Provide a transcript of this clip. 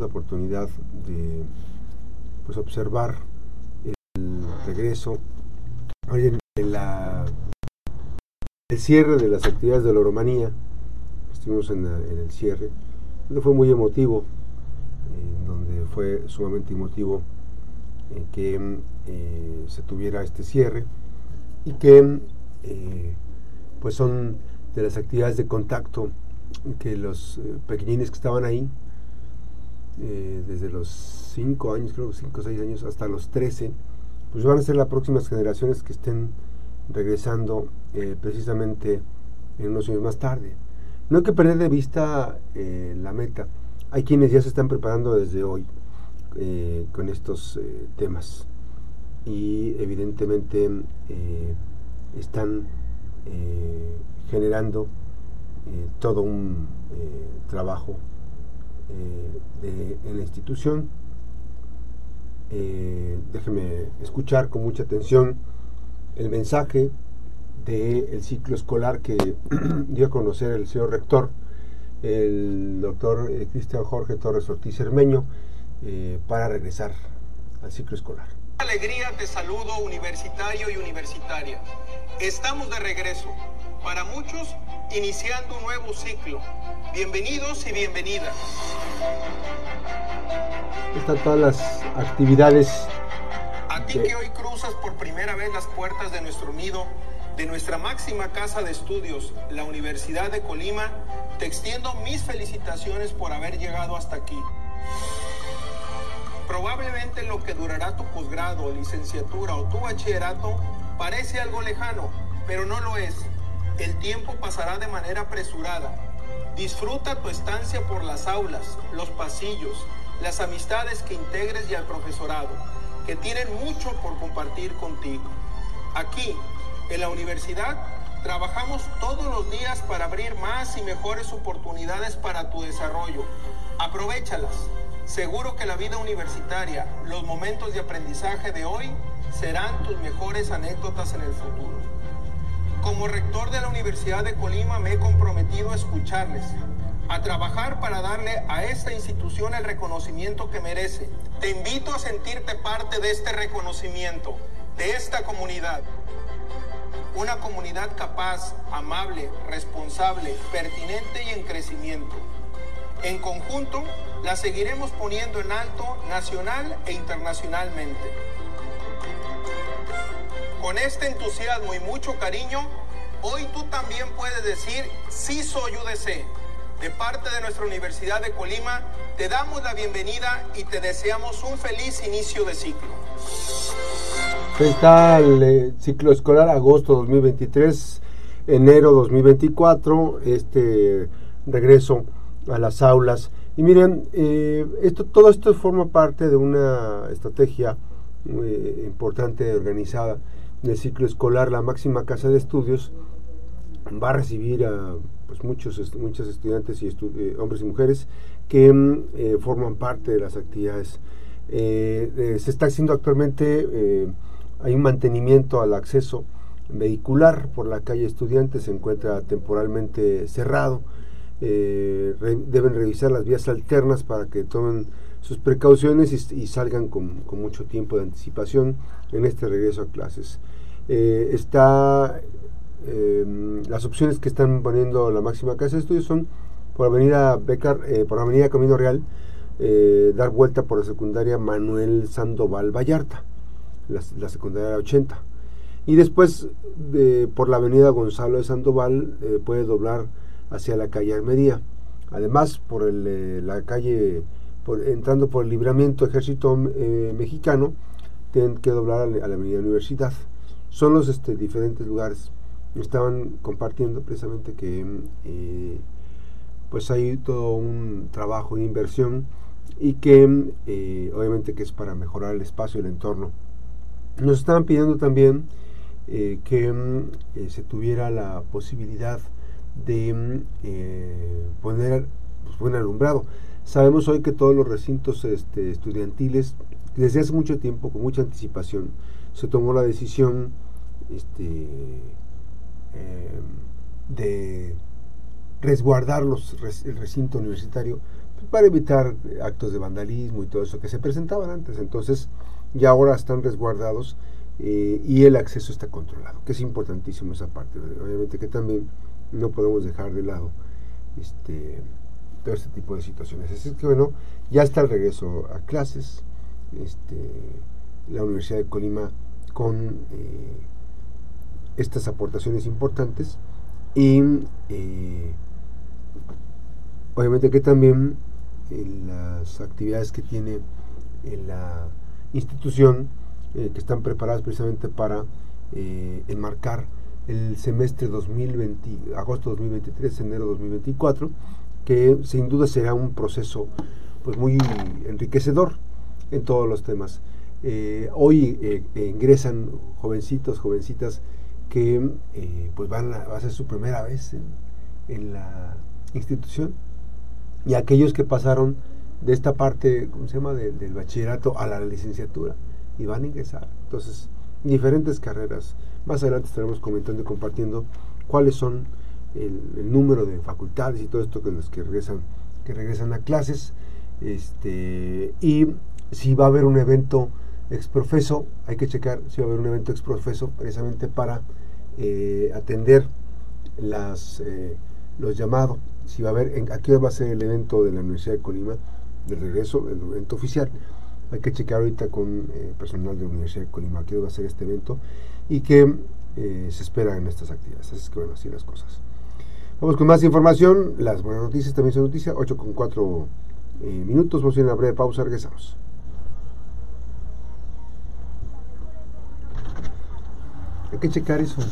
la oportunidad de pues observar el regreso, en, el cierre de las actividades de la Oromanía, estuvimos en, el cierre, donde fue muy emotivo, donde fue sumamente emotivo eh, que eh, se tuviera este cierre y que eh, pues son de las actividades de contacto que los pequeñines que estaban ahí desde los 5 años, creo 5 o 6 años hasta los 13, pues van a ser las próximas generaciones que estén regresando precisamente en unos años más tarde. No hay que perder de vista la meta. Hay quienes ya se están preparando desde hoy eh, con estos eh, temas y evidentemente eh, están generando todo un trabajo de, en la institución. déjeme escuchar con mucha atención el mensaje del ciclo escolar que dio a conocer el señor rector, el doctor Cristian Jorge Torres Ortiz Hermeño, eh, para regresar al ciclo escolar. Alegría te saludo universitario y universitaria. Estamos de regreso. Para muchos, iniciando un nuevo ciclo. Bienvenidos y bienvenidas. Están todas las actividades. A ti que hoy cruzas por primera vez las puertas de nuestro nido, de nuestra máxima casa de estudios, la Universidad de Colima, te extiendo mis felicitaciones por haber llegado hasta aquí. Probablemente lo que durará tu posgrado, licenciatura o tu bachillerato parece algo lejano, pero no lo es. El tiempo pasará de manera apresurada. Disfruta tu estancia por las aulas, los pasillos, las amistades que integres y al profesorado, que tienen mucho por compartir contigo. Aquí, en la universidad, trabajamos todos los días para abrir más y mejores oportunidades para tu desarrollo. Aprovechalas. Seguro que la vida universitaria, los momentos de aprendizaje de hoy serán tus mejores anécdotas en el futuro. Como rector de la Universidad de Colima me he comprometido a escucharles, a trabajar para darle a esta institución el reconocimiento que merece. Te invito a sentirte parte de este reconocimiento, de esta comunidad. Una comunidad capaz, amable, responsable, pertinente y en crecimiento. En conjunto, la seguiremos poniendo en alto nacional e internacionalmente. Con este entusiasmo y mucho cariño, hoy tú también puedes decir, sí soy UDC. De parte de nuestra Universidad de Colima, te damos la bienvenida y te deseamos un feliz inicio de ciclo. Está el eh, ciclo escolar agosto 2023, enero 2024, este regreso a las aulas y miren, eh, esto, todo esto forma parte de una estrategia muy importante organizada del ciclo escolar. La máxima casa de estudios va a recibir a pues, muchos muchos estudiantes y eh, hombres y mujeres que mm, eh, forman parte de las actividades. se está haciendo actualmente, hay un mantenimiento al acceso vehicular por la calle Estudiantes, se encuentra temporalmente cerrado eh, deben revisar las vías alternas para que tomen sus precauciones y, salgan con, mucho tiempo de anticipación en este regreso a clases. Eh, está em, las opciones que están poniendo la máxima casa de estudios son por avenida Becar, eh, por avenida Camino Real, dar vuelta por la secundaria Manuel Sandoval Vallarta, la, secundaria 80. Y después de, por la avenida Gonzalo de Sandoval puede doblar hacia la calle Armería. Además, por el, eh, la calle, entrando por el libramiento ejército eh, mexicano, tienen que doblar a la, avenida Universidad. Son los este, diferentes lugares. Estaban compartiendo precisamente que eh, pues hay todo un trabajo de inversión y que obviamente que es para mejorar el espacio y el entorno. Nos estaban pidiendo también que se tuviera la posibilidad de eh, poner pues, buen alumbrado. Sabemos hoy que todos los recintos este, estudiantiles, desde hace mucho tiempo, con mucha anticipación, se tomó la decisión este, eh, de resguardar los, el recinto universitario para evitar actos de vandalismo y todo eso que se presentaban antes. Entonces, ya ahora están resguardados eh, y el acceso está controlado, que es importantísimo esa parte. Obviamente que también no podemos dejar de lado este, todo este tipo de situaciones. Así que bueno, ya está el regreso a clases. Este, la Universidad de Colima con eh, estas aportaciones importantes y eh, obviamente que también las actividades que tiene la institución que están preparadas precisamente para enmarcar el semestre 2020, agosto 2023, enero 2024, que sin duda será un proceso pues muy enriquecedor en todos los temas. Eh, hoy eh, ingresan jovencitos, jovencitas que eh, pues van a, va a ser su primera vez en, la institución y aquellos que pasaron de esta parte, ¿cómo se llama?, del bachillerato a la licenciatura y van a ingresar. Entonces, diferentes carreras. Más adelante estaremos comentando y compartiendo cuáles son el, número de facultades y todo esto con los que regresan, que regresan a clases. Este, y si va a haber un evento exprofeso, hay que checar si va a haber un evento exprofeso precisamente para eh, atender las, eh, los llamados. Si va a haber, en, aquí va a ser el evento de la Universidad de Colima, de regreso, el evento oficial hay que checar ahorita con eh, personal de la Universidad de Colima que va a ser este evento y que eh, se espera en estas actividades. Así es que bueno, así las cosas. Vamos con más información. Las buenas noticias también son noticias. 8 con 4 eh, minutos. Vamos a ir a una breve pausa. Regresamos. Hay que checar eso.